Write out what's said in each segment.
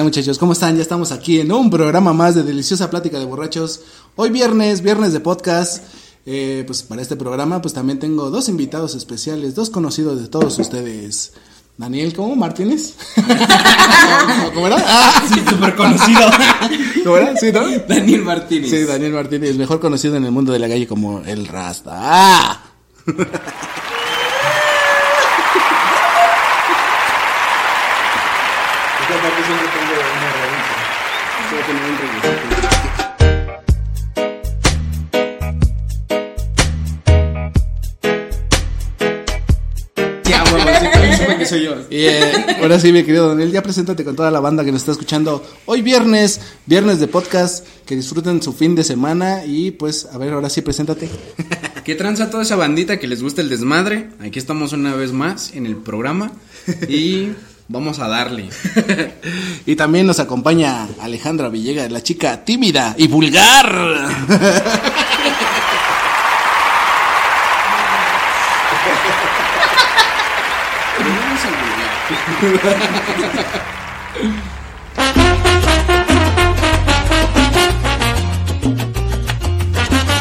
Tal muchachos? ¿Cómo están? Ya estamos aquí en un programa más de Deliciosa Plática de Borrachos. Hoy viernes, viernes de podcast. Eh, pues para este programa pues también tengo dos invitados especiales, dos conocidos de todos ustedes. Daniel, ¿cómo? ¿Martínez? ¿Cómo era? Ah, Sí, súper conocido. ¿Cómo era? ¿Sí, no? Daniel Martínez. Sí, Daniel Martínez, mejor conocido en el mundo de la calle como el Rasta. ¡Ah! Ya, huevo, sí, también supe que soy yo. Y eh, ahora sí, mi querido Daniel, ya preséntate con toda la banda que nos está escuchando hoy viernes, viernes de podcast, que disfruten su fin de semana y pues, a ver, ahora sí, preséntate. ¿Qué tranza toda esa bandita que les gusta el desmadre? Aquí estamos una vez más en el programa y vamos a darle. Y también nos acompaña Alejandra Villegas, la chica tímida y vulgar.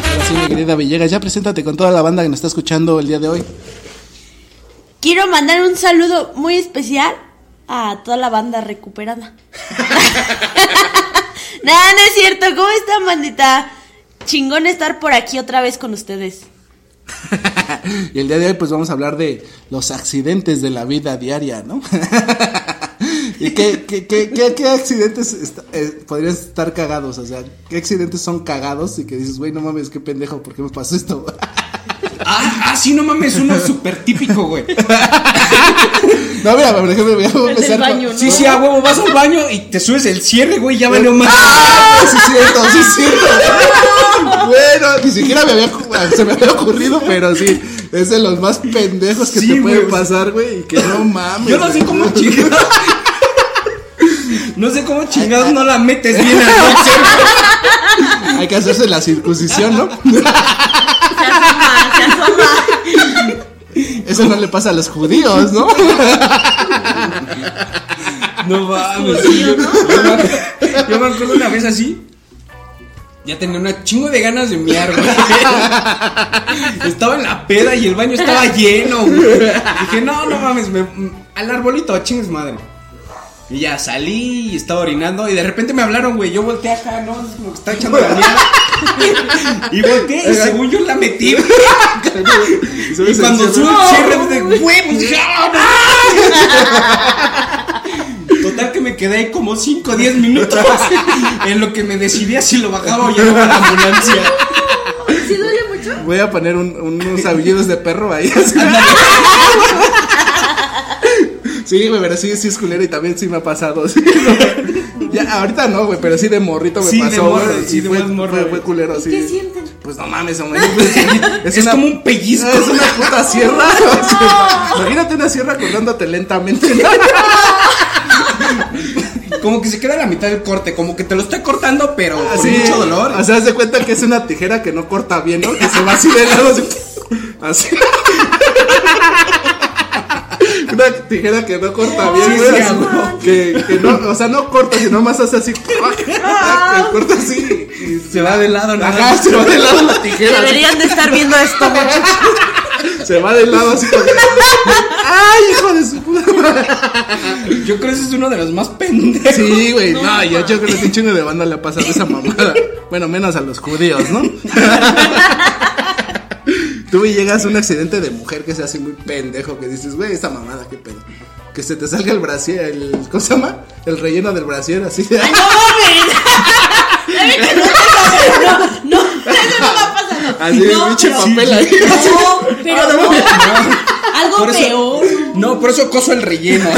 Ahora sí, mi querida Villegas, ya preséntate con toda la banda que nos está escuchando el día de hoy. Quiero mandar un saludo muy especial a toda la banda recuperada. Nada, no es cierto. ¿Cómo están, bandita? Chingón estar por aquí otra vez con ustedes. y el día de hoy pues vamos a hablar de los accidentes de la vida diaria, ¿no? ¿Y qué, qué, qué, qué, qué accidentes est- eh, podrían estar cagados? O sea, ¿qué accidentes son cagados y que dices, güey, no mames, qué pendejo, ¿por qué me pasó esto? Ah, ah, sí, no mames, uno súper típico, güey. no, mira, por ejemplo, voy a empezar con- baño, ¿no? Sí, sí, a huevo, vas al baño y te subes el cierre, güey, ya valió más. ¡Ah! Sí, es cierto, sí, es cierto. bueno, ni siquiera me había, se me había ocurrido, pero sí, es de los más pendejos que Sí, te pueden pasar, güey, y que no mames. Yo no sé cómo chingados. No sé cómo chingados no la metes bien al. Hay que hacerse la circuncisión, ¿no? Se asoma, se asoma. Eso no le pasa a los judíos, ¿no? No mames. yo, yo me acuerdo una vez así. Ya tenía una chingo de ganas de miar, güey. Estaba en la peda y el baño estaba lleno, güey. Dije, no, no mames, me- al arbolito, chingues madre. Y ya salí y estaba orinando y de repente me hablaron, güey. Yo volteé acá, ¿no? Es como que está echando la mierda. Y volteé y según yo la metí. Y cuando sube el cierre de huevos, dije, ¡ah, no! Total que me quedé ahí como 5 o 10 minutos en lo que me decidía si lo bajaba o llamaba a la ambulancia. ¿Sí duele mucho? Voy a poner un- unos aullidos de perro ahí. Sí, güey, pero sí, sí es culero y también sí me ha pasado. sí, no. Ya, ahorita no, güey, pero sí de morrito me Sí, de pasó, morro, güey. sí, y de fue, morro, fue, culero, sí. ¿Qué sienten? Pues no mames, hombre. Es, como un pellizco. Es una puta sierra. o sea, imagínate una sierra cortándote lentamente. Como que se queda a la mitad del corte, como que te lo estoy cortando, pero con Así, mucho dolor. O sea, haz de cuenta que es una tijera que no corta bien, ¿no? Que se va así de lado. Así. así. Una tijera que no corta bien, Sí, güey. sí, así, güey. que, que no, o sea, no corta, sino más hace así. que corta así. Y se va de lado, Ajá, se va de lado la tijera. así. Deberían de estar viendo esto, muchachos. Se va de lado así como. ¡Ay, hijo de su puta madre! Yo creo que ese es uno de los más pendejos. Sí, güey. No, yo, yo creo que un chingo de banda le ha pasado esa mamada. Bueno, menos a los judíos, ¿no? Tú y llegas a un accidente de mujer que se hace muy pendejo, que dices, güey, esta mamada, qué pedo. Que se te salga el brasier, el, ¿cómo se llama? El relleno del brasier, así. ¡Ay, no mames! ¿Sabes que no te No, no, eso no me ha pasado. Así de no, pinche pero- papel ahí. No, pero no no. mames. Algo Por eso- peor. No, por eso coso el relleno.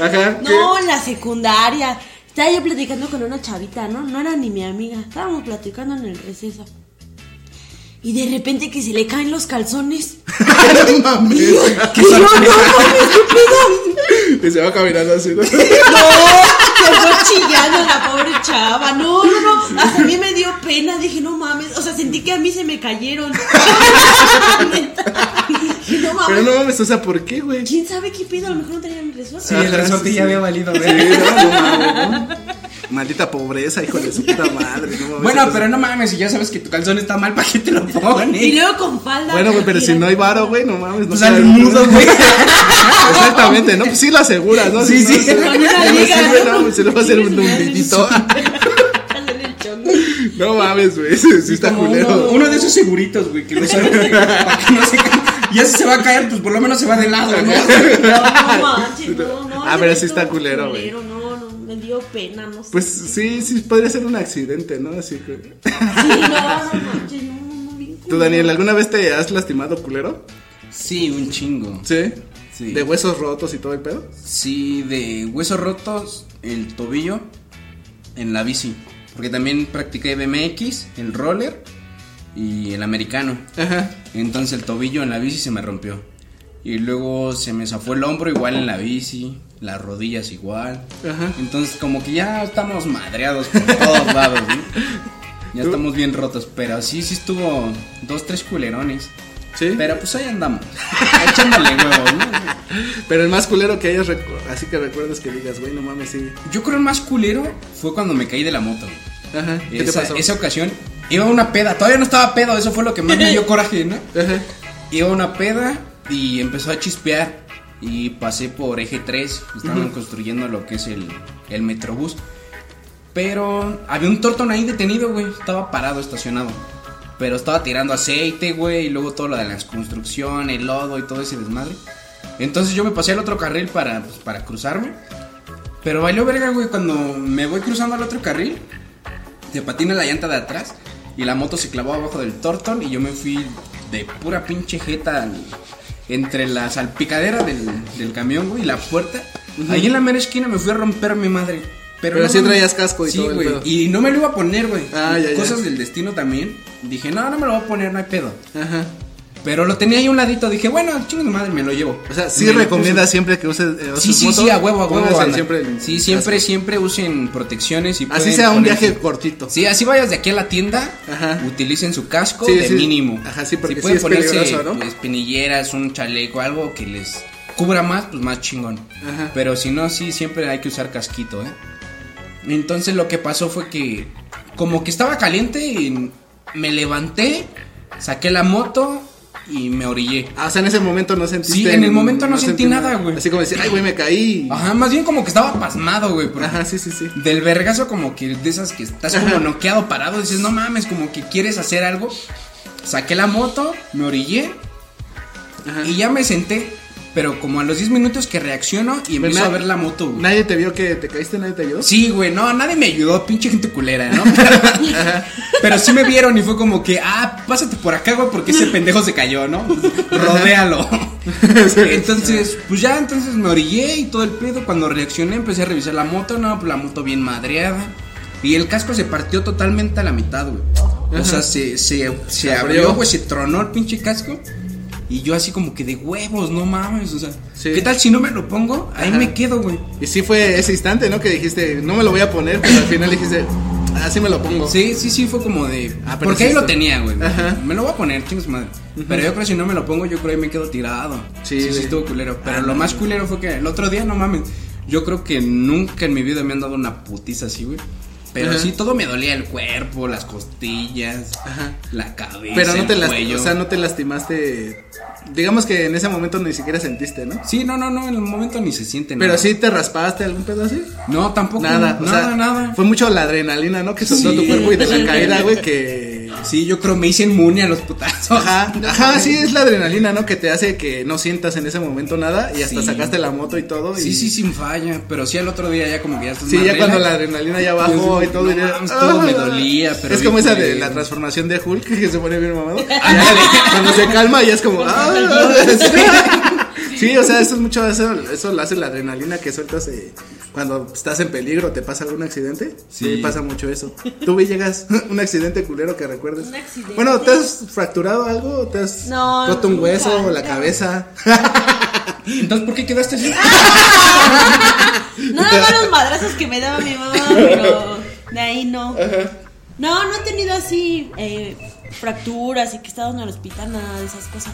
Ajá. ¿qué? No, en la secundaria. Estaba yo platicando con una chavita, ¿no? No era ni mi amiga. Estábamos platicando en el receso. Y de repente que se le caen los calzones. no mames. Y yo, y yo, no mames, ¿qué pedo? Y se va caminando así. ¿no? No, se fue chillando la pobre chava. No, no, no. Hasta a mí me dio pena. Dije, no mames. O sea, sentí que a mí se me cayeron. Dije, no mames. Pero no mames, o sea, ¿por qué, güey? ¿Quién sabe qué pedo? A lo mejor no tenían resuelto. Sí, el resorte sí, ya había valido, Sí, güey. no, no mames, ¿no? Maldita pobreza, hijo de su puta madre. no mames. Bueno, pero no mames, si ya sabes que tu calzón está mal, ¿para qué te lo Y pones? luego con falda. Bueno, güey, pero si no hay varo, güey, no mames. No Pues al mudo, güey. Exactamente, ¿no? Pues sí lo aseguras, ¿no? Sí, sí. se- le va a hacer un hundidito. Chongo. No mames, güey, sí, sí está culero. uno, uno de esos seguritos, güey, que lo sabes para que no se. Y ese se va a caer, pues por lo menos se va de lado, ¿no? No, no manches, no, no. Ese pero me sí está culero, güey. No, no, me dio pena, no sé. Pues sí, sí, podría ser un accidente, ¿no? Así que... Sí, no, no manches, no, no, bien ¿Tú. Daniel, alguna vez te has lastimado culero? Sí, un chingo. Sí. Sí. ¿De huesos rotos y todo el pedo? Sí, de huesos rotos, el tobillo, en la bici. Porque también practiqué BMX, el roller y el americano. Ajá. Entonces el tobillo en la bici se me rompió. Y luego se me zafó el hombro igual en la bici, las rodillas igual. Ajá. Entonces como que ya estamos madreados por todos lados, ¿no? Ya ¿Tú? estamos bien rotos, pero sí, sí estuvo dos, tres culerones. Sí. Pero pues ahí andamos, echándole huevos, ¿no? Pero el más culero que hayas así que recuerdas que digas, güey, no mames, sí. Yo creo el más culero fue cuando me caí de la moto. Ajá. ¿Qué esa, te pasó? esa ocasión iba una peda, todavía no estaba pedo, eso fue lo que más me dio coraje, ¿no? Ajá. Iba una peda y empezó a chispear y pasé por eje 3, estaban construyendo lo que es el, el metrobús. Pero había un tortón ahí detenido, güey, estaba parado, estacionado. Pero estaba tirando aceite, güey, y luego todo lo de la construcción, el lodo y todo ese desmadre. Entonces yo me pasé al otro carril para, pues, para cruzarme. Pero valió verga, güey, cuando me voy cruzando al otro carril, se patina la llanta de atrás y la moto se clavó abajo del tortón y yo me fui de pura pinche jeta al- entre la salpicadera del, del camión, güey, y la puerta. Ahí en la mera esquina me fui a romper mi madre. Pero, Pero no sí traías casco y Sí, todo güey. Y no me lo iba a poner, güey. Ah, ya, ya. Cosas del destino también. Dije, no, no me lo voy a poner, no hay pedo. Ajá. Pero lo tenía ahí un ladito, dije, bueno, chingo de madre, me lo llevo. O sea, sí Me puse. siempre que uses eh, Sí, sí, sí, a huevo, a huevo. siempre el sí, siempre, siempre usen protecciones y Así sea un viaje cortito. Sí, así vayas de aquí a la tienda, Ajá. utilicen su casco Sí, de sí. mínimo. Ajá, sí, porque si sí pueden es ponerse ¿no? espinilleras, un chaleco, algo que les cubra más, pues más chingón. Ajá. Pero si no, sí, siempre hay que usar casquito, ¿eh? Entonces lo que pasó fue que como que estaba caliente y me levanté, saqué la moto y me orillé. Ah, o sea, en ese momento no sentiste. Sí, en el momento no sentí nada, güey. Así como decir, ay, güey, me caí. Ajá, más bien como que estaba pasmado, güey. Ajá, sí, sí, sí. Del vergazo como que de esas que estás como Ajá. noqueado parado, dices, no mames, como que quieres hacer algo. Saqué la moto, me orillé Ajá. y ya me senté. Pero como a los 10 minutos que reacciono y empiezo a ver la moto, güey. Nadie te vio que te caíste, nadie te ayudó. Sí, güey, no, nadie me ayudó, pinche gente culera, ¿no? Pero sí me vieron y fue como que, ah, pásate por acá, güey, porque ese pendejo se cayó, ¿no? Rodéalo. Entonces, pues ya, entonces me orillé y todo el pedo. Cuando reaccioné, empecé a revisar la moto, no, pues la moto bien madreada. Y el casco se partió totalmente a la mitad, güey. O sea, se, se, se abrió, güey, se tronó el pinche casco. Y yo así como que de huevos, no mames, o sea, Sí. ¿qué tal si no me lo pongo? Ahí Ajá. me quedo, güey. Y sí fue ese instante, ¿no? Que dijiste, no me lo voy a poner, pero al final dijiste, así me lo pongo. Sí, sí, sí, fue como de. Ah, pero porque sí ahí lo tenía, güey. Ajá. Me lo voy a poner, chingos madre. Pero yo creo que si no me lo pongo, yo creo que ahí me quedo tirado. Sí, Sí, estuvo culero. Pero Ah, lo más culero fue que el otro día, no mames. Yo creo que nunca en mi vida me han dado una putiza así, güey. Pero Ajá. sí, todo me dolía el cuerpo, las costillas, Ajá. la cabeza. Pero no te el cuello. o sea, no te lastimaste. Digamos que en ese momento ni siquiera sentiste, ¿no? Sí, no, no, no, en el momento ni se siente Pero nada. sí te raspaste algún pedo así. No, tampoco. Nada, o nada, sea, nada. Fue mucho la adrenalina, ¿no? Que soltó Sí. tu cuerpo y de la caída, güey, que. Sí, yo creo me hice inmune a los putazos. Ajá, ajá, sí, es la adrenalina, ¿no? Que te hace que no sientas en ese momento nada y hasta Sí. sacaste la moto y todo. y- Sí, sí, sin falla. Pero sí, al otro día ya como que ya estás Sí, más ya cuando la adrenalina ya bajó y todo. No todo me Ah. dolía, pero Es como esa de la transformación de Hulk que se pone bien mamado. Cuando se calma ya es como. ah, sí. O sea, eso es mucho. Eso, eso lo hace la adrenalina que sueltas eh, cuando estás en peligro. ¿Te pasa algún accidente? Sí. pasa mucho eso. ¿Tú, vi llegas un accidente culero que recuerdes? Un accidente. Bueno, ¿te has fracturado algo? ¿Te has No, roto un hueso? ¿La cabeza? Entonces, ¿por qué quedaste así? Nada más los madrazos que me daba mi mamá, pero de ahí no. No, no he tenido así eh, fracturas y que he estado en el hospital, nada de esas cosas.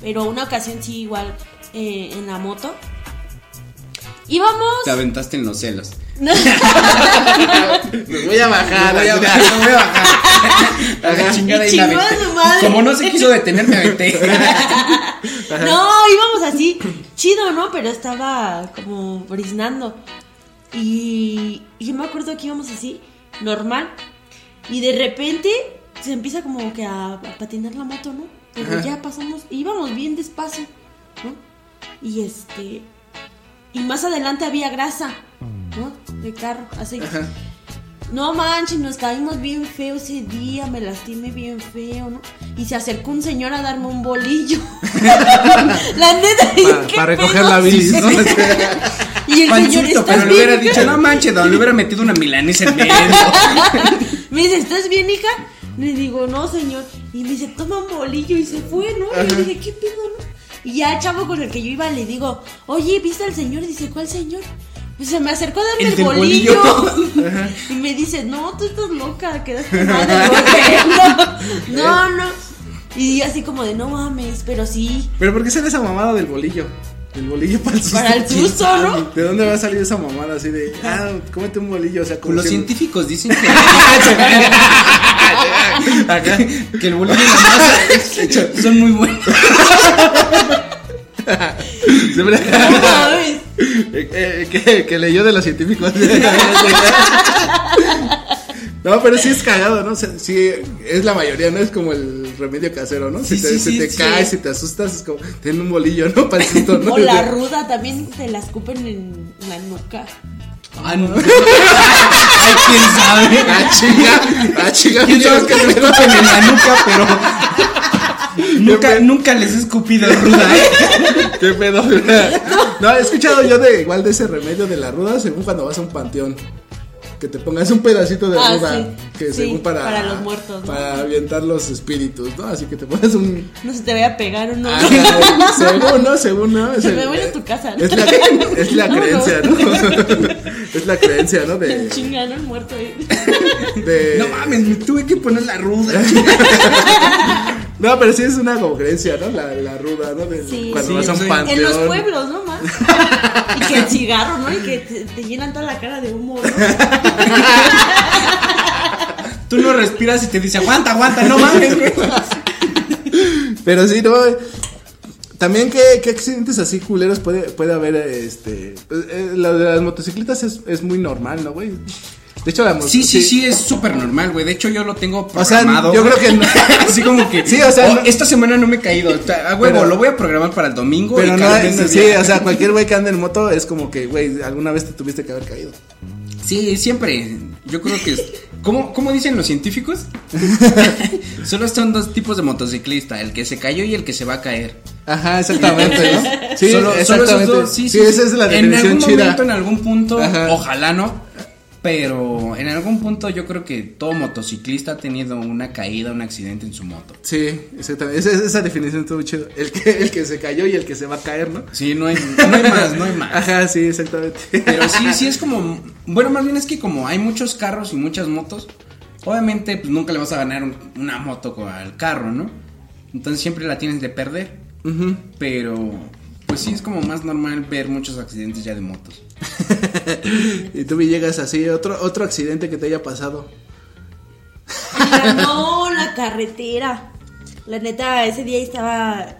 Pero una ocasión sí, igual, eh, en la moto. Íbamos. Te aventaste en los celos. Me voy a bajar. Me voy a bajar, me voy a bajar. A la chingada Y y la chingó a aventé. su madre. Como no se quiso detener, me aventé. No, íbamos así, chido, ¿no? Pero estaba como briznando. Y, y yo me acuerdo que íbamos así, normal. Y de repente se empieza como que a, a patinar la moto, ¿no? Pero Ajá. ya pasamos, íbamos bien despacio, ¿no? Y este. Y más adelante había grasa, ¿no? De carro, aceite. Ajá. No manches, nos caímos bien feo ese día, me lastimé bien feo, ¿no? Y se acercó un señor a darme un bolillo. la neta, Para ¿qué recoger la bilis, ¿no? Y el señor, Panzuto, ¿estás pero le hubiera hija?" dicho, no manches, don, le hubiera metido una milanesa en medio. Me dice, ¿estás bien, hija? Le digo, no, señor. Y me dice, toma un bolillo y se fue, ¿no? Y yo dije, ¿qué pedo, no? Y ya el chavo con el que yo iba le digo, oye, ¿viste al señor? Y dice, ¿cuál señor? Pues se me acercó a darme El bolillo. bolillo. y me dice, no, tú estás loca, quedaste mal. No, no. Y yo así como de, no mames, pero sí. Pero ¿por qué sale esa mamada del bolillo? El bolillo para el susto. Para el susto, ¿no? ¿De dónde va a salir esa mamada así de, ah, cómete un bolillo? O sea, como Los científicos dicen que, Acá. que el bolillo y la masa son muy buenos. Siempre- que, que leyó de los científicos. No, pero sí es cagado, ¿no? Sí, es la mayoría, ¿no? Es como el remedio casero, ¿no? Sí, si te, sí, si te sí. caes, si te asustas, es como, ten un bolillo, ¿no? Para el susto, ¿no? O la ruda también te la escupen en la nuca. Ah, no. Ay, quién sabe. Ah, chica, ah, chica. Quién sabe que ¿qué me escupen en la nuca, pero. Nunca, nunca les he escupido ruda, ¿eh? ¿Qué pedo? No, he escuchado yo de igual de ese remedio de la ruda, según cuando vas a un panteón. Que te pongas un pedacito de Ah, ruda. sí. Que Sí, según para. para los muertos, ¿no? Para avientar los espíritus, ¿no? Así que te pones un. No se te vaya a pegar uno. Ah, según, ¿no? Según, ¿no? Es Se el- me vuelve a tu casa, ¿no? Es la, es la No, no. creencia, ¿no? Es la creencia, ¿no? De. Chinga, ¿no? El muerto ahí. de No mames, me tuve que poner la ruda. No, pero sí es una como creencia, ¿no? La, la ruda, ¿no? De- Sí. cuando Sí, vas a un sí. panteón. En los pueblos, ¿no? Más. Y que el cigarro, ¿no? Y que te, te llenan toda la cara de humo, ¿no? Tú no respiras y te dice, aguanta, aguanta, no mames, güey. Pero sí, no. También, ¿qué, qué accidentes así culeros puede, puede haber? Este. pues, eh, lo de las motocicletas es, es muy normal, ¿no, güey? De hecho, la. Sí, sí, sí, es súper normal, güey. De hecho, yo lo tengo O sea, programado. yo creo que no. Así como que. Sí, o sea, oh, no- esta semana no me he caído. O sea, A huevo, lo voy a programar para el domingo. Pero y no, es- sí, o sea, cualquier güey que ande en moto es como que, güey, alguna vez te tuviste que haber caído. Sí, siempre. Yo creo que es. ¿Cómo, cómo dicen los científicos? Solo son dos tipos de motociclista: el que se cayó y el que se va a caer. Ajá, exactamente, ¿no? Sí, solo, solo exactamente. esos dos, sí, sí, esa es la En definición algún chida. momento, en algún punto, Ajá. ojalá no. Pero en algún punto yo creo que todo motociclista ha tenido una caída, un accidente en su moto. Sí, exactamente. Esa, esa definición estuvo chido. El que, el que se cayó y el que se va a caer, ¿no? Sí, no hay, no hay más, no hay más. Ajá, sí, exactamente. Pero sí, sí es como, bueno, más bien es que como hay muchos carros y muchas motos, obviamente pues nunca le vas a ganar un- una moto al carro, ¿no? Entonces siempre la tienes de perder. Ujú. Pero pues sí es como más normal ver muchos accidentes ya de motos. y tú me llegas así, otro, otro accidente que te haya pasado. Mira, no, la carretera. La neta, ese día estaba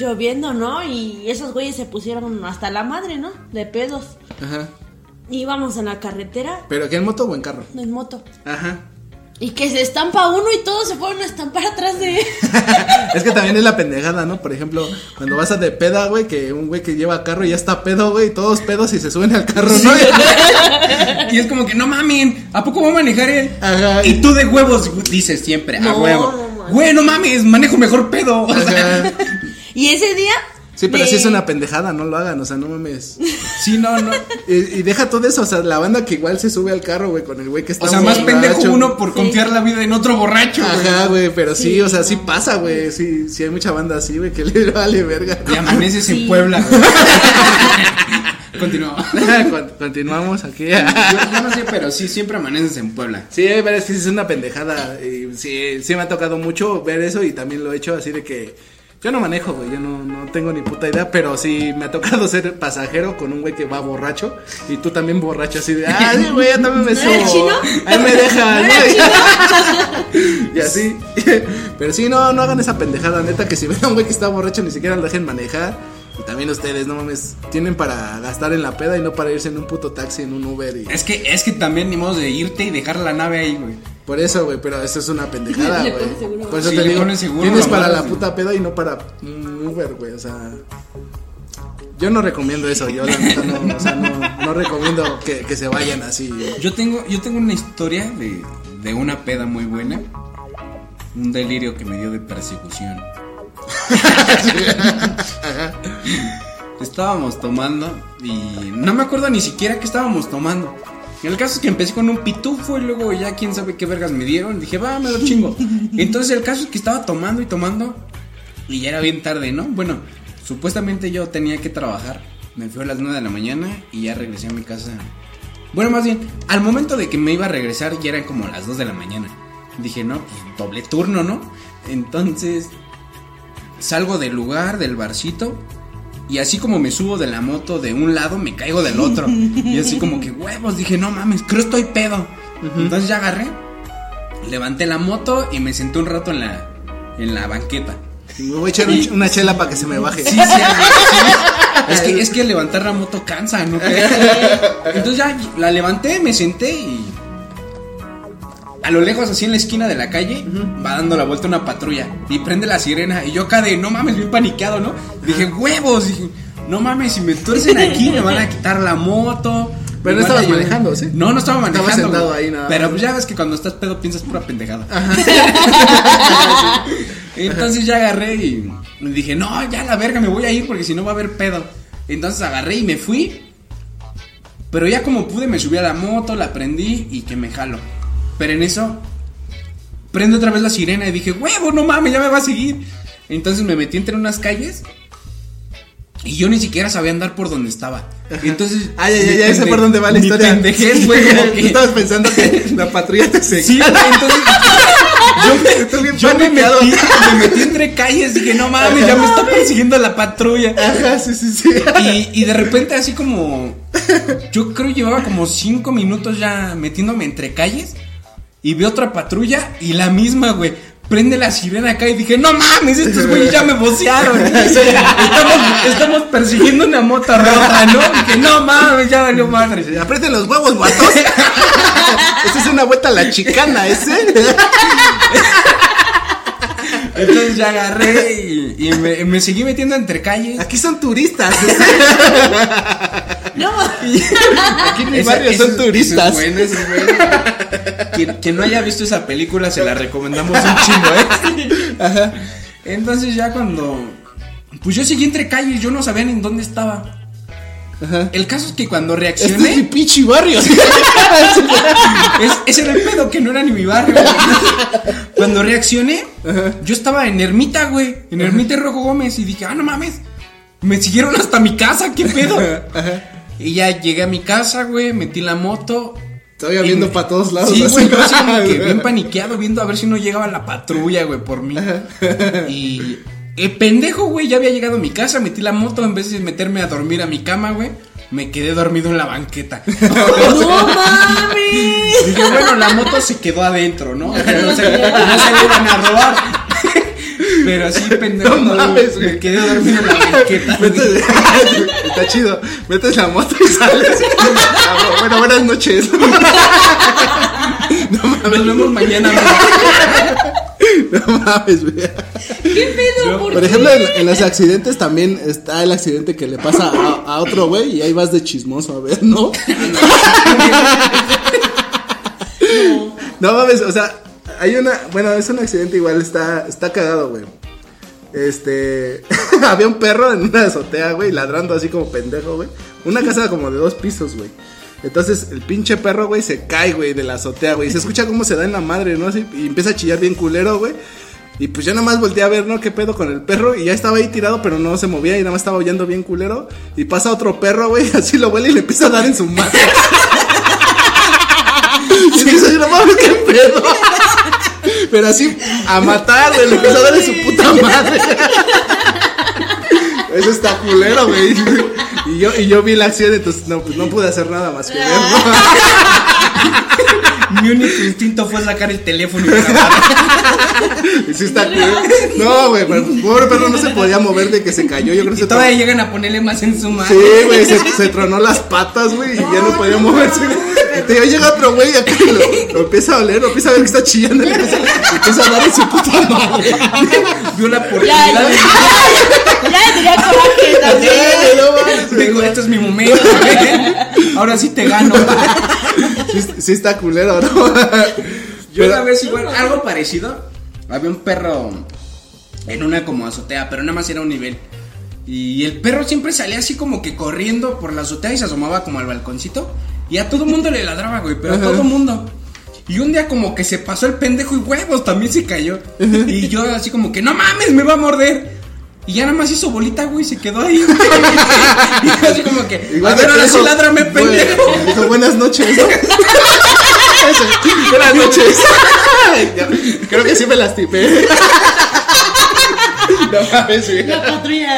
lloviendo, ¿no? Y esos güeyes se pusieron hasta la madre, ¿no? De pedos. Ajá. Íbamos en la carretera, ¿Pero qué en moto o en carro? en moto. Ajá. Y que se estampa uno y todos se fueron a estampar atrás de él. es que también es la pendejada, ¿no? Por ejemplo, cuando vas a de peda, güey, que un güey que lleva carro ya está pedo, güey, y todos pedos y se suben al carro, ¿no? Y es como que, no mamen, ¿a poco va a manejar él? Ajá. Y tú de huevos dices siempre, a No, huevo. no mames. Güey, no mames, manejo mejor pedo. O sea. Y ese día. Sí, pero de- sí es una pendejada, no lo hagan, o sea, no mames. sí, no, no. Y, y deja todo eso, o sea, la banda que igual se sube al carro, güey, con el güey que está O sea, más borracho. pendejo uno por confiar la vida en otro borracho, güey. Ajá, güey, pero sí, Sí, o sea, sí no. pasa, güey, sí, sí hay mucha banda así, güey, que le vale verga. Y amaneces Sí. en Puebla, güey. Continuamos. Con- Continuamos aquí. Yo, yo no sé, pero sí, siempre amaneces en Puebla. Sí, pero es que es una pendejada. Y sí, sí me ha tocado mucho ver eso y también lo he hecho así de que yo no manejo, güey, yo no, no tengo ni puta idea, pero sí me ha tocado ser pasajero con un güey que va borracho y tú también borracho así de, ah, sí, güey, yo también me ¿No era subo. chino? Ahí me deja, ¿No y así. Pero sí, no, no hagan esa pendejada, neta, que si ven a un güey que está borracho ni siquiera lo dejen manejar. Y también ustedes, no mames, tienen para gastar en la peda y no para irse en un puto taxi, en un Uber y... Es que, es que también ni modo de irte y dejar la nave ahí, güey. Por eso, güey, pero eso es una pendejada, güey. Por eso Sí, te digo, seguro, tienes para la puta peda y no para un Uber, güey, o sea... Yo no recomiendo eso, yo la neta no, o sea, no, no recomiendo que, que se vayan así. Yo tengo, yo tengo una historia de, de una peda muy buena. Un delirio que me dio de persecución. Estábamos tomando y no me acuerdo ni siquiera que estábamos tomando. El caso es que empecé con un pitufo y luego ya quién sabe qué vergas me dieron. Dije, va, me lo chingo. Entonces el caso es que estaba tomando y tomando y ya era bien tarde, ¿no? Bueno, supuestamente yo tenía que trabajar. Me fui a las 9 de la mañana y ya regresé a mi casa. Bueno, más bien, al momento de que me iba a regresar ya eran como las 2 de la mañana. Dije, no, pues doble turno, ¿no? Entonces salgo del lugar, del barcito. Y así como me subo de la moto de un lado, me caigo del otro. Y así como que huevos, dije, no mames, creo estoy pedo. Entonces ya agarré, levanté la moto y me senté un rato en la, en la banqueta. Me voy a echar un- una chela para que se me baje. Sí, sí, sí. Es que, es que levantar la moto cansa, ¿no? Entonces ya la levanté, me senté y. A lo lejos, así en la esquina de la calle, va dando la vuelta una patrulla y prende la sirena. Y yo acá de, no mames, bien paniqueado, ¿no? Dije, huevos, dije, no mames, si me tuercen aquí, me van a quitar la moto. Pero no estabas manejando, ¿sí? No, no estaba manejando. sentado güey. ahí, nada Pero pues ya ves que cuando estás pedo piensas pura pendejada. Entonces ya agarré y dije, no, ya la verga, me voy a ir porque si no va a haber pedo. Entonces agarré y me fui. Pero ya como pude me subí a la moto, la prendí y que me jalo. Pero en eso prendo otra vez la sirena y dije, huevo, no mames, ya me va a seguir. Entonces me metí entre unas calles y yo ni siquiera sabía andar por donde estaba. Y entonces Ay, ay, mi ay, ya sé por dónde va la historia. pendejez fue como que estabas pensando que la patrulla te seguía. Sí, güey, entonces yo me metí, me metí entre calles, dije, no mames, ya me está persiguiendo la patrulla. Ajá, sí, sí, sí. Y, y de repente así como, yo creo llevaba como cinco minutos ya metiéndome entre calles y vi otra patrulla y la misma, güey. Prende la sirena acá y dije, no mames, estos güeyes ya me vocearon. Estamos, estamos persiguiendo una moto roja, ¿no? Dije, no mames, ya valió madre. Aprieten los huevos, guatos. Esta es una vuelta a la chicana, ese. Entonces ya agarré y, y me, me seguí metiendo entre calles. Aquí son turistas. No, Aquí en mi Esa- barrio son turistas. eso es bueno, eso es bueno. Quien, quien no haya visto esa película se la recomendamos un chingo, ¿eh? Ajá. Entonces ya cuando... Pues yo seguí entre calles, yo no sabía ni en dónde estaba. El caso es que cuando Este es mi reaccioné... pinche barrio. es- ese era el pedo, que no era ni mi barrio. Cuando reaccioné, yo estaba en Ermita, güey. En Ermita y Rojo Gómez. Y dije, ah, no mames. Me siguieron hasta mi casa, qué pedo. Y ya llegué a mi casa, güey. Metí la moto. Y viendo para todos lados. Sí, güey, yo así como que bien paniqueado, viendo a ver si no llegaba la patrulla, güey, por mí. Y El pendejo, güey, ya había llegado a mi casa, metí la moto, en vez de meterme a dormir a mi cama, güey, me quedé dormido en la banqueta. ¡No mames! Dije, bueno, la moto se quedó adentro, ¿no? O sea, no se, no se le iban a robar. Pero así, pendejo, No mames, me quedé dormido en la banqueta. Metes- Está chido. Metes la moto y sales. Ah, bueno, buenas noches. Nos vemos mañana. No mames, güey. ¿Qué pedo? ¿Por, Por qué? ejemplo, en, en los accidentes también está el accidente que le pasa a, a otro güey y ahí vas de chismoso a ver, ¿no? No mames, o sea, hay una, bueno, es un accidente igual, está, está cagado, güey. Este, había un perro en una azotea, güey, ladrando así como pendejo, güey. Una casa como de dos pisos, güey. Entonces el pinche perro, güey, se cae, güey, de la azotea, güey. Se escucha cómo se da en la madre, ¿no? Así, y empieza a chillar bien culero, güey. Y pues yo nada más volteé a ver, ¿no? ¿Qué pedo con el perro? Y ya estaba ahí tirado, pero no se movía y nada más estaba oyendo bien culero. Y pasa otro perro, güey, así lo huele y le empieza a dar en su madre. Y dices, no mames, qué pedo. Pero así, a matar, güey, le empieza a dar en su puta madre. Eso está culero, güey. Y yo, y yo vi la acción, entonces no, pues no pude hacer nada más que ver, Mi único instinto fue sacar el teléfono y grabar. sí está culero. No, güey, pero pobre perro no se podía mover de que se cayó. Yo creo que Y todavía llegan a ponerle más en su mano. Sí, güey, se, se tronó las patas, güey, y ya no podía moverse. Digo, llega otro güey acá y lo, lo empieza a oler, lo empieza a ver que está chillando, le empieza, a dar en su puta madre. Vio la Ya, oportunidad ya, de ya tenía coraje también. Digo, esto es mi momento, güey. Ahora sí te gano. Sí, sí está culero, ¿no? Yo Pero- una vez igual, algo parecido. Había un perro en una como azotea, pero nada más era un nivel. Y el perro siempre salía así como que corriendo por la azotea y se asomaba como al balconcito. Y a todo mundo le ladraba, güey, pero a todo mundo. Y un día como que se pasó el pendejo y huevos también se cayó. Y yo así como que, no mames, me va a morder. Y ya nada más hizo bolita, güey, y se quedó ahí. güey. y yo así como que, a ver, ahora sí ládrame, güey, pendejo. Dijo, buenas noches, ¿no? buenas noches. Creo que sí me lastimé. No mames, güey. La patrulla.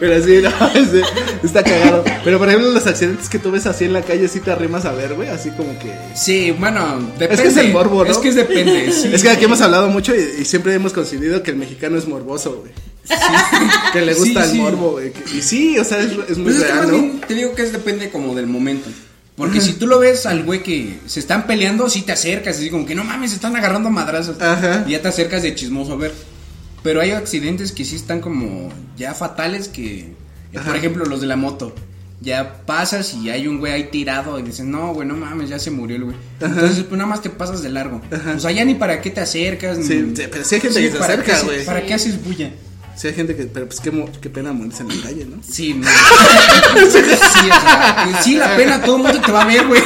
Pero sí, no, es- está cagado. Pero por ejemplo, los accidentes que tú ves así en la calle, sí te arrimas a ver, güey. Así como que. Sí, bueno, depende. Es que es el morbo, ¿no? Es que es depende, sí. Es que aquí hemos hablado mucho y, y siempre hemos coincidido que el mexicano es morboso, güey. Que le gusta Sí, el sí. morbo, güey. Y sí, o sea, es, es muy Pues es que real, ¿no? bien te digo que es depende como del momento. Porque si tú lo ves al güey que se están peleando, sí te acercas, así como que no mames, se están agarrando madrazos. Ajá. Y ya te acercas de chismoso a ver. Pero hay accidentes que sí están como ya fatales que, eh, por Ajá. ejemplo, los de la moto. Ya pasas y hay un güey ahí tirado y dices, no, güey, no mames, ya se murió el güey. Entonces, pues nada más te pasas de largo. O sea, ya ni para qué te acercas. Sí, ni- pero sí hay gente que se ¿para acerca, güey. ¿Para qué haces bulla? Sí, hay gente que. Pero pues qué, qué pena morirse en la calle, ¿no? Sí, no. sí, o sea, sí, la pena, todo el mundo te va a ver, güey.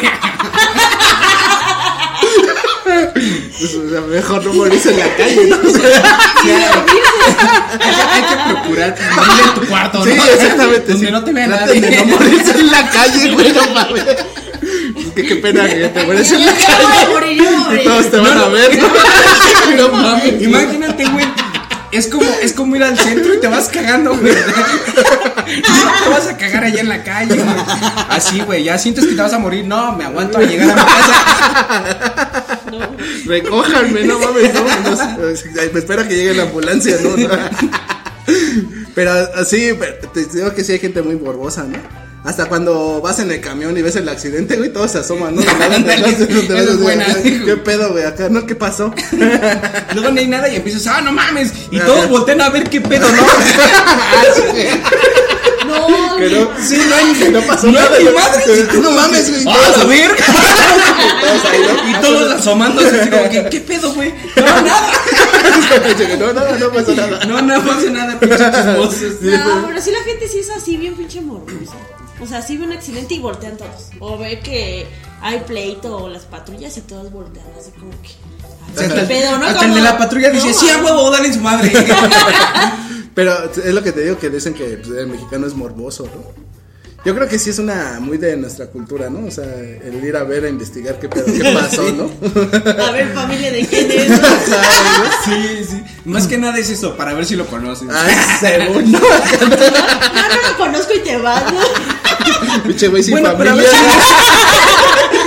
Pues, o sea, mejor no morirse en la calle, ¿no? O sea, hay, que, hay que procurar morir en tu cuarto, sí, ¿no? exactamente. Donde sí. no te nadie. de no morirse en la calle, güey, no mames. Es que qué pena que te mueres en la calle. Y todos te van a ver. No mames. Imagínate, güey. Es como, es como ir al centro y te vas cagando, güey. te vas a cagar allá en la calle, güey. Así, güey. Ya sientes que te vas a morir. No, me aguanto a llegar a mi casa. Recójanme, no mames, no, no, me espera que llegue la ambulancia, ¿no? No. Pero así, pero te digo que sí hay gente muy borbosa, ¿no? Hasta cuando vas en el camión y ves el accidente, güey, todos se asoman, ¿no? Es buena. ¿Qué pedo, güey? Acá, ¿no? ¿Qué pasó? Luego no hay nada y empiezas, ah, no mames. Y todos voltean a ver qué pedo, ¿no? No, Que no, Sí, no hay que no pasó no nada. hay y- ni madres. No mames, güey. ¡Ah, a ver! ¿no? Y todos asomándose así como que, ¿qué pedo, güey? No, nada. No, no, no pasó nada. No, no pasa nada, pinches. No, pero sí la gente sí es así bien pinche morbosa. O sea, sí ve un accidente y voltean todos. O ve que hay pleito o las patrullas y todos voltean así como que. O sea, ay, hasta, ¿qué pedo, no? hasta el de la patrulla dice, no, sí, a huevo, dale en su madre. Pero es lo que te digo que dicen que pues, el mexicano es morboso, ¿no? Yo creo que sí es una muy de nuestra cultura, ¿no? O sea, el ir a ver a investigar qué pedo, qué pasó, ¿no? A ver, familia, ¿de quién es? Sí, sí. Más que nada es eso, para ver si lo conoces. Ay, según. No, no lo conozco y te vas, ¿no? Pinche güey sin Bueno, familia.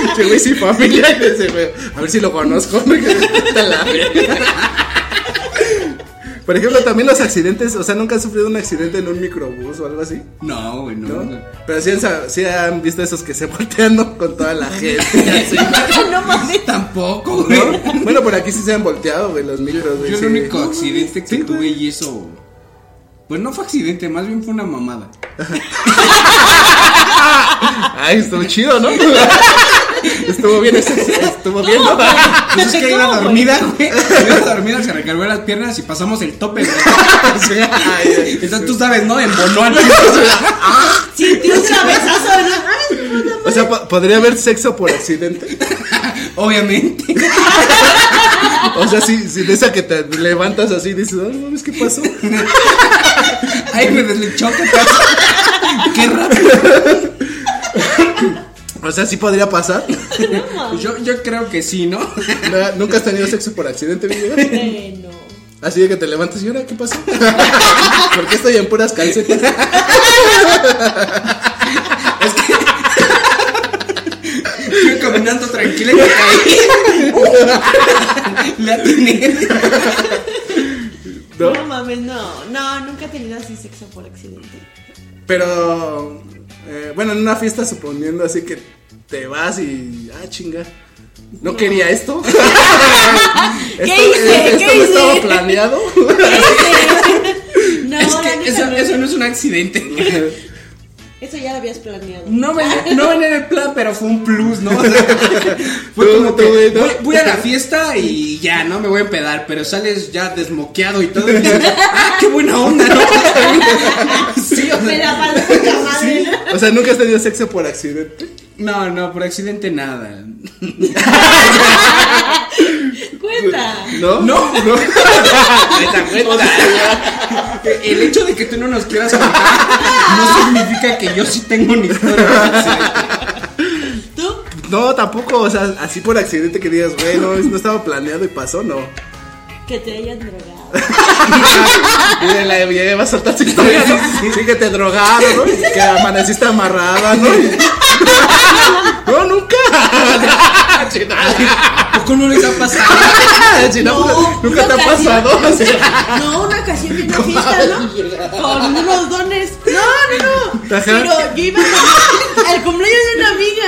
Pinche güey sin familia. A ver si lo conozco. ¿no? Por ejemplo, también los accidentes, o sea, nunca han sufrido un accidente en un microbús o algo así, No, güey, no. ¿no? Pero sí han, sa- sí han visto esos que se voltean ¿no? con toda la gente. así, No mames. Tampoco, güey. ¿no? Bueno, por aquí sí se han volteado, güey, los micros, güey. Yo sí. el único accidente que Sí, tuve y eso. Pues no fue accidente, más bien fue una mamada. Ay, estuvo chido, ¿no? Estuvo bien, ese- estuvo bien, ¿no? Pues es que iba dormida, güey. Iba dormida, se recargó las piernas y pasamos el tope, güey. Ay, ay, Entonces tú sabes, ¿no? Embonó al piso. Sintió un cabezazo, ¿no? Ay, O sea, po- podría haber sexo por accidente. Obviamente. O sea, si, si de esa que te levantas así y dices, no mames, ¿qué pasó? Ay, me deslechó, ¿qué pasa? Qué rápido. O sea, sí podría pasar. Yo, yo creo que sí, ¿no? No, ¿Nunca has tenido sexo por accidente, Miguel? Bueno. Así de que te levantas y ahora, ¿qué pasó? ¿Por qué estoy en puras calcetas? Fui caminando tranquila y me caí. Le atiné. ¿No? No mames, no. No, nunca he tenido así sexo por accidente. Pero, eh, bueno, en una fiesta suponiendo así que te vas y, ah, chinga. No, quería esto. ¿Qué Esto- hice? esto ¿Qué no hice? estaba planeado. No, Es la que eso, no. eso no es un accidente. Eso ya lo habías planeado. No venía, no venía en el plan, pero fue un plus, ¿no? O sea, fue como que voy, voy a la fiesta y ya, ¿no? Me voy a empedar, pero sales ya desmoqueado y todo. y dices, ¡Ah, qué buena onda, ¿no? Sí, o Me sea, la pasé poca madre, ¿no? O sea, nunca has tenido sexo por accidente. No, no, por accidente nada. Cuenta. ¿No? No, no. O sea, El hecho de que tú no nos quieras contar no significa que yo sí tengo una historia. ¿Tú? No, tampoco, o sea, así por accidente que digas, güey, no, no estaba planeado y pasó, no. Que te hayan drogado. Y de la va a soltar su historia, ¿no? Sí, que te drogaron, ¿no? Y que amaneciste amarrada, ¿no? Y- No, nunca. ¿A poco no les ha pasado? No, No, nunca te ha pasado. No, una ocasión en una fiesta, ¿no? Con unos dones. No, no, no. Ajá. Pero yo iba a- al cumpleaños de una amiga,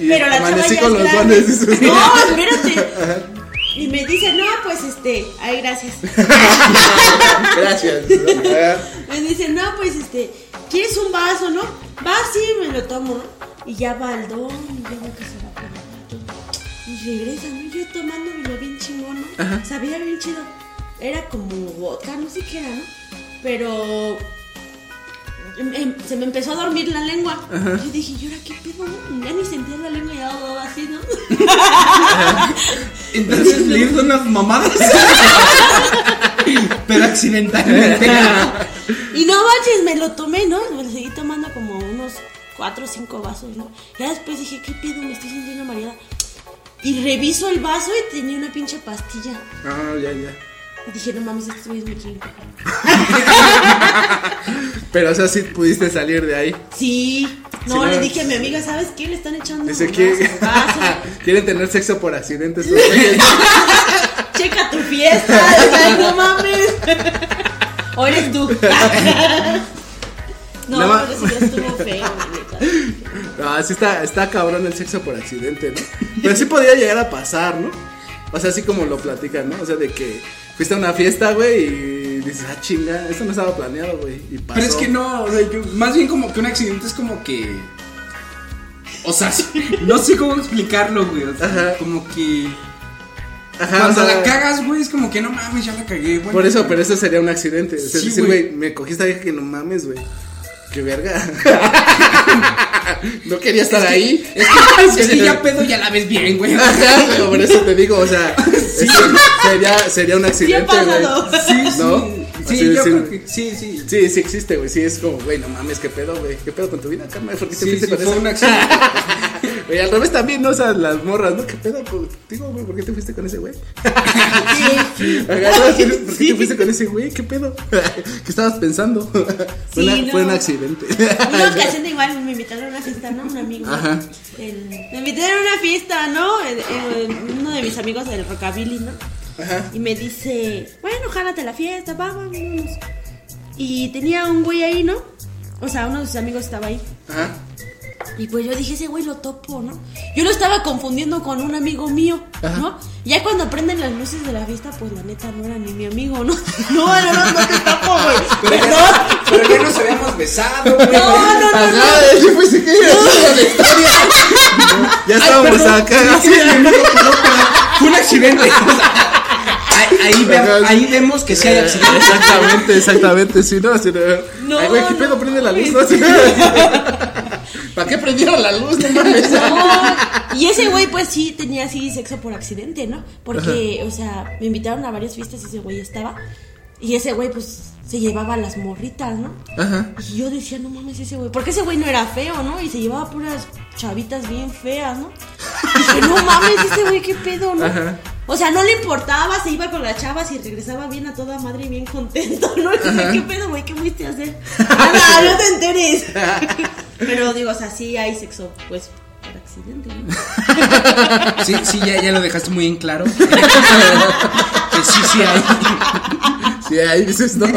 Pero la chava ya con es los dones. No, espérate. Y me dice, no, pues este, ay, gracias. Gracias. Ajá. Me dice, no, pues este, ¿quieres un vaso, no? Va, sí, me lo tomo, ¿no? Y ya va al don, y ya veo que se va por el vato. Y regresa, ¿no? Yo tomándomelo bien chingón, ¿no? Sabía bien chido. Era como vodka, no sé qué era, ¿no? Pero em- em- se me empezó a dormir la lengua. Yo dije, ¿y ahora qué pedo? no? Ya ni sentía la lengua y ya así, ¿no? Entonces le hizo unas mamadas. Pero accidentalmente. Y no manches, me lo tomé, ¿no? Me lo seguí tomando como unos cuatro o cinco vasos, ¿no? Ya después dije, ¿qué pedo? Me estoy sintiendo mareada. Y reviso el vaso y tenía una pinche pastilla. Ah, ya, ya. Y dije, no mames, güeyes me quieren coger. Pero, o sea, sí pudiste salir de ahí. Sí. No, Sí, no. le dije a mi amiga, ¿sabes qué? Le están echando Dice que quieren tener sexo por accidente estos güeyes. Checa tu fiesta. Ay, no mames. O eres tú. No, Nada pero eso ya estuvo feo. No, sí está, está cabrón el sexo por accidente, ¿no? Pero sí podría llegar a pasar, ¿no? O sea, así como lo platican, ¿no? O sea, de que fuiste a una fiesta, güey, y dices, ah, chinga, esto no estaba planeado, güey. Y pasó. Pero es que no, o sea, yo- más bien como que un accidente es como que. O sea, no sé cómo explicarlo, güey. O sea, Ajá. como que. Ajá, cuando o sea, la cagas, güey, es como que no mames, ya la cagué, güey. Por eso, pero eso sería un accidente. O sea, Sí, decir, güey. me cogiste ahí que no mames, güey. Qué verga. no quería estar ahí. Es que, es que ya pedo ya la ves bien, güey. Ajá, pero por eso te digo, o sea, sería, sería un accidente, güey. pasado. Sí, sí. ¿No? Sí, Sí, Así yo decir, creo que sí, sí. Sí, sí existe, güey. Sí, es como, güey, no mames, qué pedo, güey. ¿Qué pedo con tu vida, carnal? ¿Por qué te Sí, fuiste sí, con fue un accidente. Güey, al revés también, ¿no? O sea, las morras, ¿no? ¿Qué pedo contigo, güey? ¿Por qué te fuiste con ese güey? ¿Por qué te fuiste con ese güey? ¿Qué pedo? ¿Qué estabas pensando? Fue, Sí, una- no. fue un accidente. Una ocasión igual me invitaron a una fiesta, ¿no? Un amigo. Ajá. El- me invitaron a una fiesta, ¿no? El- el- uno de mis amigos del rockabilly, ¿no? Ajá. Y me dice, bueno, jálate a la fiesta, vamos. Y tenía un güey ahí, ¿no? O sea, uno de sus amigos estaba ahí. Ajá. Y pues yo dije, ese güey lo topo, ¿no? Yo lo estaba confundiendo con un amigo mío, ¿no? Ya cuando prenden las luces de la fiesta, pues la neta no era ni mi amigo, ¿no? No, no, no, no te topo, güey. Pero pero ya nos habíamos besado, güey. No, no, no, no. Ajá, yo pensé que iba a decir la historia. Ya estábamos acá. sí. Fue un accidente. O sea, ahí, ahí, ve- Ajá. ahí vemos que sí hay accidentes. Exactamente, exactamente. Sí, no, sí, no. No, Ay, güey, ¿qué no, pedo? Prende la luz, ¿no? Sí. ¿Para qué prendieron la luz? No mames. No, y ese güey, pues sí, tenía así sexo por accidente, ¿no? Porque, o sea, me invitaron a varias fiestas y ese güey estaba. Y ese güey, pues, se llevaba a las morritas, ¿no? Ajá. Y yo decía, no mames, ese güey. Porque ese güey no era feo, ¿no? Y se llevaba puras chavitas bien feas, ¿no? Y dije, no mames, ese güey, qué pedo, ¿no? Ajá. O sea, no le importaba, se iba con las chavas y regresaba bien a toda madre y bien contento, ¿no? Y dije, ¿qué pedo, güey? ¿Qué fuiste a hacer? Nada, no te enteres. Pero digo, o sea, sí hay sexo, pues, por accidente, ¿no? Sí, sí, ya, ya lo dejaste muy en claro. Que sí, sí hay. Sí, ahí dices no. No,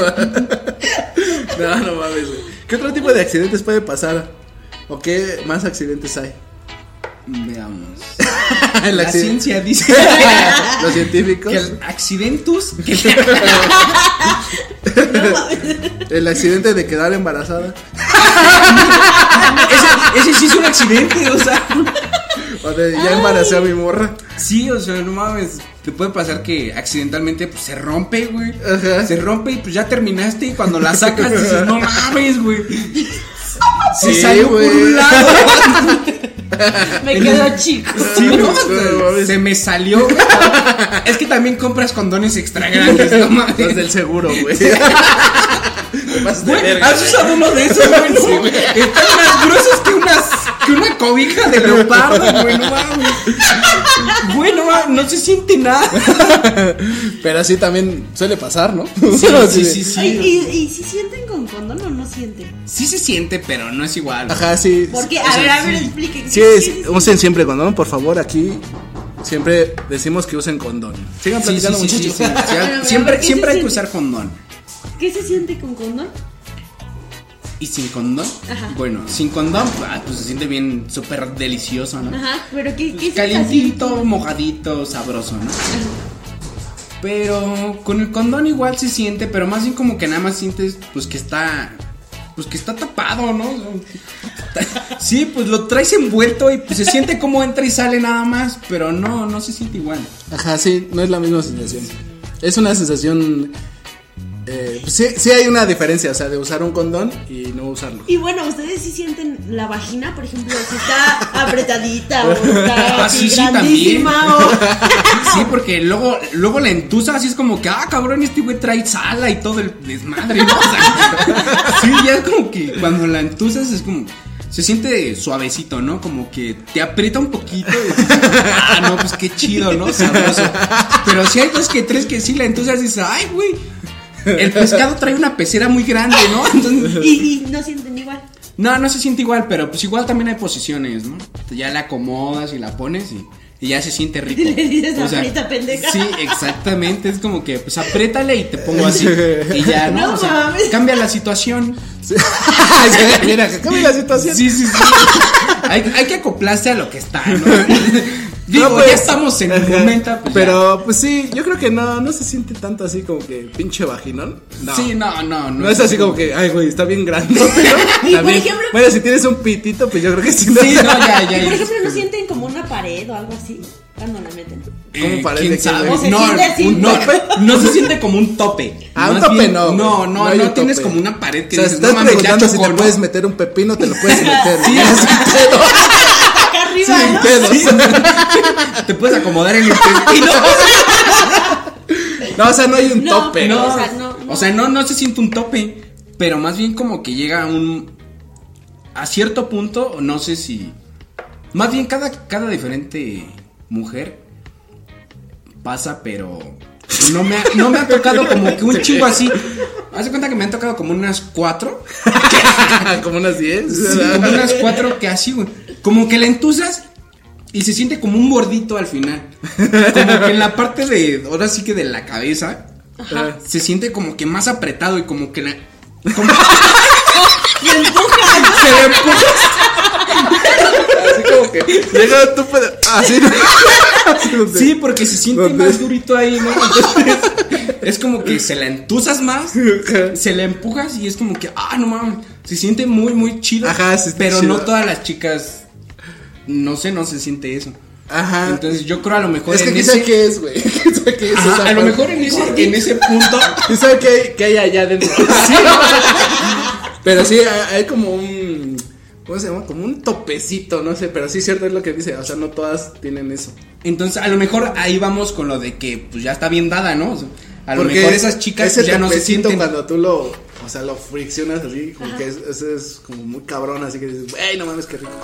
no mames, güey. ¿Qué otro tipo de accidentes puede pasar? ¿O qué más accidentes hay? Veamos. El La accidente- ciencia dice Los científicos. que el accidentus. que- El accidente de quedar embarazada. ese, ese sí es un accidente, o sea. O de ya embaracé a mi morra. Sí, o sea, no mames. Te puede pasar que accidentalmente pues, se rompe, güey. Ajá. Se rompe y pues ya terminaste. Y cuando la sacas dices, no mames, güey. Se Sí, salió por güey. un lado. Me quedó chico. Sí, no, se me salió. güey. Es que también compras condones extra grandes, no mames. Los del seguro, güey. De verga, ¿Has usado uno de esos, güey? Están más gruesos que unas que una cobija de leopardo, güey, no mames. Güey, no mames, no se siente nada. Pero así también suele pasar, ¿no? Sí, sí, sí, sí. Ay, ¿Y, y, si sienten con condón o no sienten? Sí se siente, pero no es igual. güey. Ajá, sí. Porque, O a sea, ver, a ver, sí. expliquen. Sí, ¿Qué- es- qué- usen siempre condón, por favor, aquí siempre decimos que usen condón. Sigan sí, platicando, sí, sí, muchachos. siempre ¿qué se siempre hay que usar condón. ¿Qué se siente con condón? ¿Y sin condón? Ajá. Bueno, sin condón, ah, pues se siente bien súper delicioso, ¿no? Ajá, pero ¿qué, qué Calientito, mojadito, sabroso, ¿no? Pero con el condón igual se siente, pero más bien como que nada más sientes pues que está pues que está tapado, ¿no? Sí, pues lo traes envuelto y pues se siente como entra y sale nada más, pero no no se siente igual. Ajá, sí, no es la misma sensación. Es una sensación. Sí, sí hay una diferencia, o sea, de usar un condón y no usarlo. Y bueno, ¿ustedes sí sienten la vagina, por ejemplo, si está apretadita o está Ah, así sí, sí, grandísima o... Sí, porque luego luego la entusa así es como que ah, cabrón, este güey trae sala y todo el desmadre, ¿no? O sea, sí, ya es como que cuando la entusas es como se siente suavecito, ¿no? Como que te aprieta un poquito y dices, ah, no, pues qué chido, ¿no? Sabroso. Pero si hay dos que tres que sí la entusas y dices, ay, güey, el pescado trae una pecera muy grande, ¿no? Entonces, Y, y no sienten igual. no, no se siente igual, pero pues igual también hay posiciones, ¿no? Ya la acomodas y la pones y, y ya se siente rico. Le dices, "Aprieta, pendeja". Sí, exactamente. Es como que, pues apriétale y te pongo así. Y ya, ¿no? No o sea, mames. cambia la situación. Mira, que cambia la situación. Sí, sí, sí. hay, hay que acoplarse a lo que está, ¿no? Digo, No, pues, ya estamos en el momento. pues, Pero, pues sí, yo creo que no, no se siente tanto así como que pinche vaginón. No. Sí, no, no, no. No es así como que, ay, güey, está bien grande. Y por ejemplo- bueno, si tienes un pitito, pues yo creo que sí. ¿no? Sí, no, ya, ya. Y por ejemplo, ¿no sienten como una pared o algo así cuando la meten? ¿Cómo parece ¿quién sabe? No, así, un. No se siente como un tope. Ah, un tope bien- no. No, no, no, un tienes tope. como una pared que o sea, dices, estás no mames, preguntando si te ¿no? puedes meter un pepino, te lo puedes meter. Sí, ¿no? sí. Te puedes acomodar en el intestino. No, o sea, no hay un No, tope. ¿no? o sea, no, no O sea, no, no se siente un tope, pero más bien como que llega a un... A cierto punto, no sé si... Más bien cada, cada diferente mujer pasa, pero no me, ha, no me ha tocado como que un chingo así. Haz de cuenta que me han tocado como unas cuatro. como unas 10. Sí, como unas cuatro que así, güey. Como que la entusas y se siente como un gordito al final. Como que en la parte de, ahora sí que de la cabeza, se siente como que más apretado y como que la... como- Me empuja, ¿no? se le empuja. Así como que llega tu pedo. Así. así donde- Sí, porque se siente ¿Dónde? más durito ahí, ¿no? Entonces, es como que se la entusas más, se la empujas y es como que, ah, no mames, se siente muy, muy chido. Ajá, sí está Pero chido. no todas las chicas, no sé, no se siente eso. Ajá. Entonces yo creo a lo mejor es que en ese... qué es, güey. ¿Quién sabe qué es Ajá, esa a lo mejor en ese, en ese punto... ¿Quién sabe qué hay, qué hay allá adentro? Pero sí, hay, hay como un. ¿Cómo se llama? Como un topecito, no sé. Pero sí, cierto es lo que dice. O sea, no todas tienen eso. Entonces a lo mejor ahí vamos con lo de que pues ya está bien dada, ¿no? O sea, a lo mejor esas chicas ese ya no se sienten... cuando tú lo. O sea, lo friccionas así. Como que es, ese es como muy cabrón. Así que dices, ¡Ey, no mames, qué rico!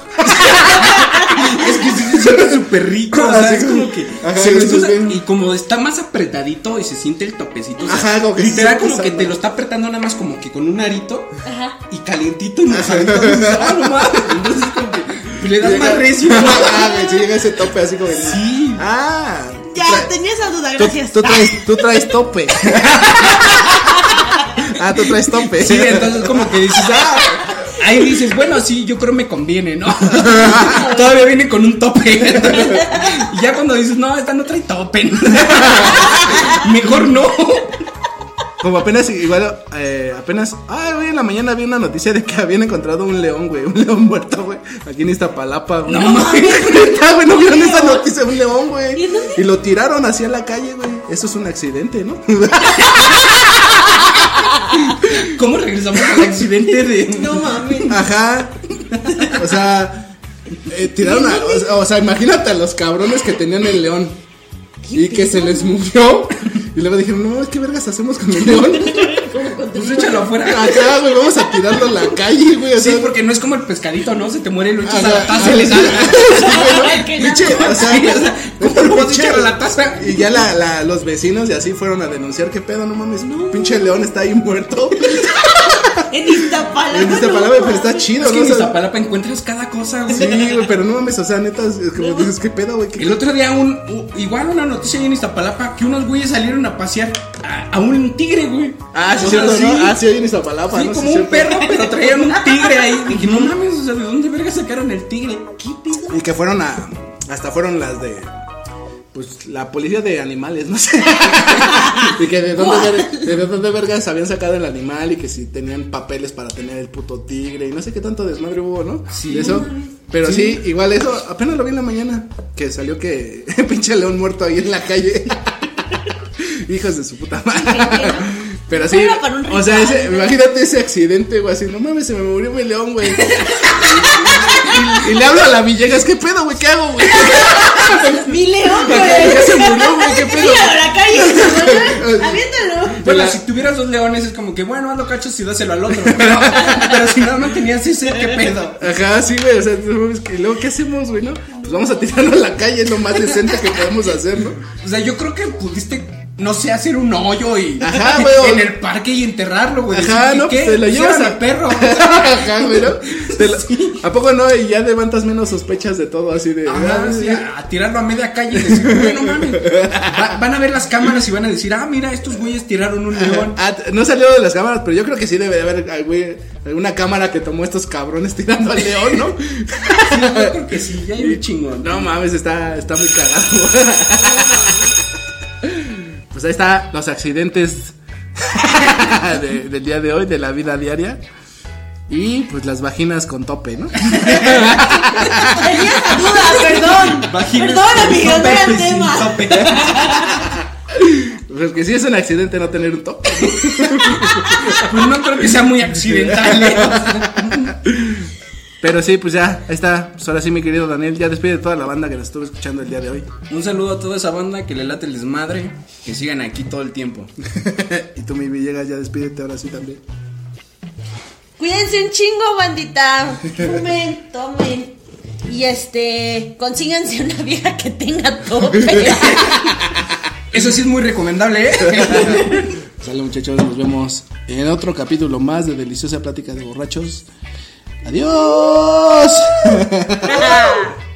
Es que se siente súper rico, o sea, Así es como que ajá, se es bien. y como está más apretadito y se siente el topecito, o sea, Ajá, como que se literal como que te lo está apretando nada más como que con un arito Ajá. y calientito y mojadito, entonces, ah, no mames, entonces como que le das Llega- más recio. Ah, güey, sí llega ese tope así como. Sí. Ah. Ya, tenía esa duda, tú, gracias. tú traes, tú traes tope. ah, tú traes tope. Sí, entonces como que dices, ah, ahí dices, bueno, sí, yo creo me conviene, ¿no? Todavía viene con un tope. y ya cuando dices, no, esta no trae tope. Mejor no. Como apenas, igual, eh, apenas, ay, güey, en la mañana vi una noticia de que habían encontrado un león, güey, un león muerto, güey, aquí en Iztapalapa, güey. No mames, neta, güey, no vieron esa noticia, un león, güey. ¿Y? Y lo tiraron hacia la calle, güey. Eso es un accidente, ¿no? ¿Cómo regresamos al accidente de.? No mames. Ajá. O sea, eh, tiraron a, o sea, o sea, imagínate a los cabrones que tenían el león. Y que se les murió. Y luego dijeron, no, ¿qué vergas hacemos con el león? Pues échalo afuera. Acá, güey, vamos a tirarlo a la calle, güey. O Sí, sea, porque no es como el pescadito, ¿no? Se te muere y lo echas a la taza y le sale. ¿cómo lo vas a echar a la taza? Y ya la, la- los vecinos y así fueron a denunciar, ¿qué pedo? No mames, pinche león está ahí muerto. En Iztapalapa. En no palabra, pero está chido, Es que ¿no? en Iztapalapa encuentras cada cosa, güey. sí, güey, pero no mames, o sea, neta, es como dices, ¿qué pedo, güey? ¿Qué- El otro día, un, igual una noticia ahí en Iztapalapa, que unos güeyes salieron a pasear a, a un tigre, güey. Ah, sí, O cierto, sea, ¿no? sí. Ah, sí, ahí en Iztapalapa, Sí, ¿no? como Sí, un cierto. perro, pero traían un tigre ahí. Dije, no mames, o sea, ¿de dónde verga sacaron el tigre? ¿Qué pedo? Y que fueron a. Hasta fueron las de. Pues la policía de animales, no sé. y que de dónde, ver- de dónde vergas habían sacado el animal y que si tenían papeles para tener el puto tigre y no sé qué tanto desmadre hubo, ¿no? Sí. De eso. Pero sí. igual eso, apenas lo vi en la mañana. Que salió que pinche león muerto ahí en la calle. Hijos de su puta madre. Pero sí, Era para un o sea, ese- ¿no? imagínate ese accidente, güey, así, no mames, se me murió mi león, güey. Y, y le hablo a la Villegas, ¿qué pedo, güey? ¿Qué hago, güey? Mi león, Ya güey. se murió, güey, ¿qué pedo? Míralo a la calle. Aviéntalo. Bueno, la- si tuvieras dos leones es como que, bueno, hazlo cachos y dáselo al otro. Pero, pero si nada más tenías ese, ¿qué pedo? Ajá, sí, güey, o sea, no ¿y luego qué hacemos, güey, no? Pues vamos a tirarlo a la calle, es lo más decente que podemos hacer, ¿no? O sea, yo creo que pudiste, no sé, hacer un hoyo y Ajá, güey, en el parque y enterrarlo, güey. Ajá, no, ¿qué? pues te lo llevas a perro. Ajá, güey, ¿no? Te lo- ¿A poco no? Y ya levantas menos sospechas de todo, así de. Ajá, sí, a, a tirarlo a media calle y decir, bueno, mames. Va- van a ver las cámaras y van a decir, ah, mira, estos güeyes tiraron un león. Ah, no salió de las cámaras, pero yo creo que sí debe de haber güey, alguna cámara que tomó estos cabrones tirando al león, ¿no? Yo creo que sí, ya hay un chingón. No mames, está, está muy cagado. Pues ahí está los accidentes de- del día de hoy, de la vida diaria. Y pues las vaginas con tope, ¿no? Tenía esa duda, perdón. Vaginas Perdón, amigo, no era el tema. tope. Pues que sí es un accidente no tener un tope. Pues no creo que sea muy accidental. ¿eh? Pero sí, pues ya, ahí está. Pues ahora sí, mi querido Daniel, ya despide toda la banda que nos estuvo escuchando el día de hoy. Un saludo a toda esa banda que le late el desmadre, que sigan aquí todo el tiempo. y tú, mi Villegas, ya despídete ahora sí también. Cuídense un chingo, bandita. Tomen, tomen. Y este, consíganse una vieja que tenga tope. Eso sí es muy recomendable, ¿eh? Sale muchachos, nos vemos en otro capítulo más de Deliciosa Plática de Borrachos. Adiós.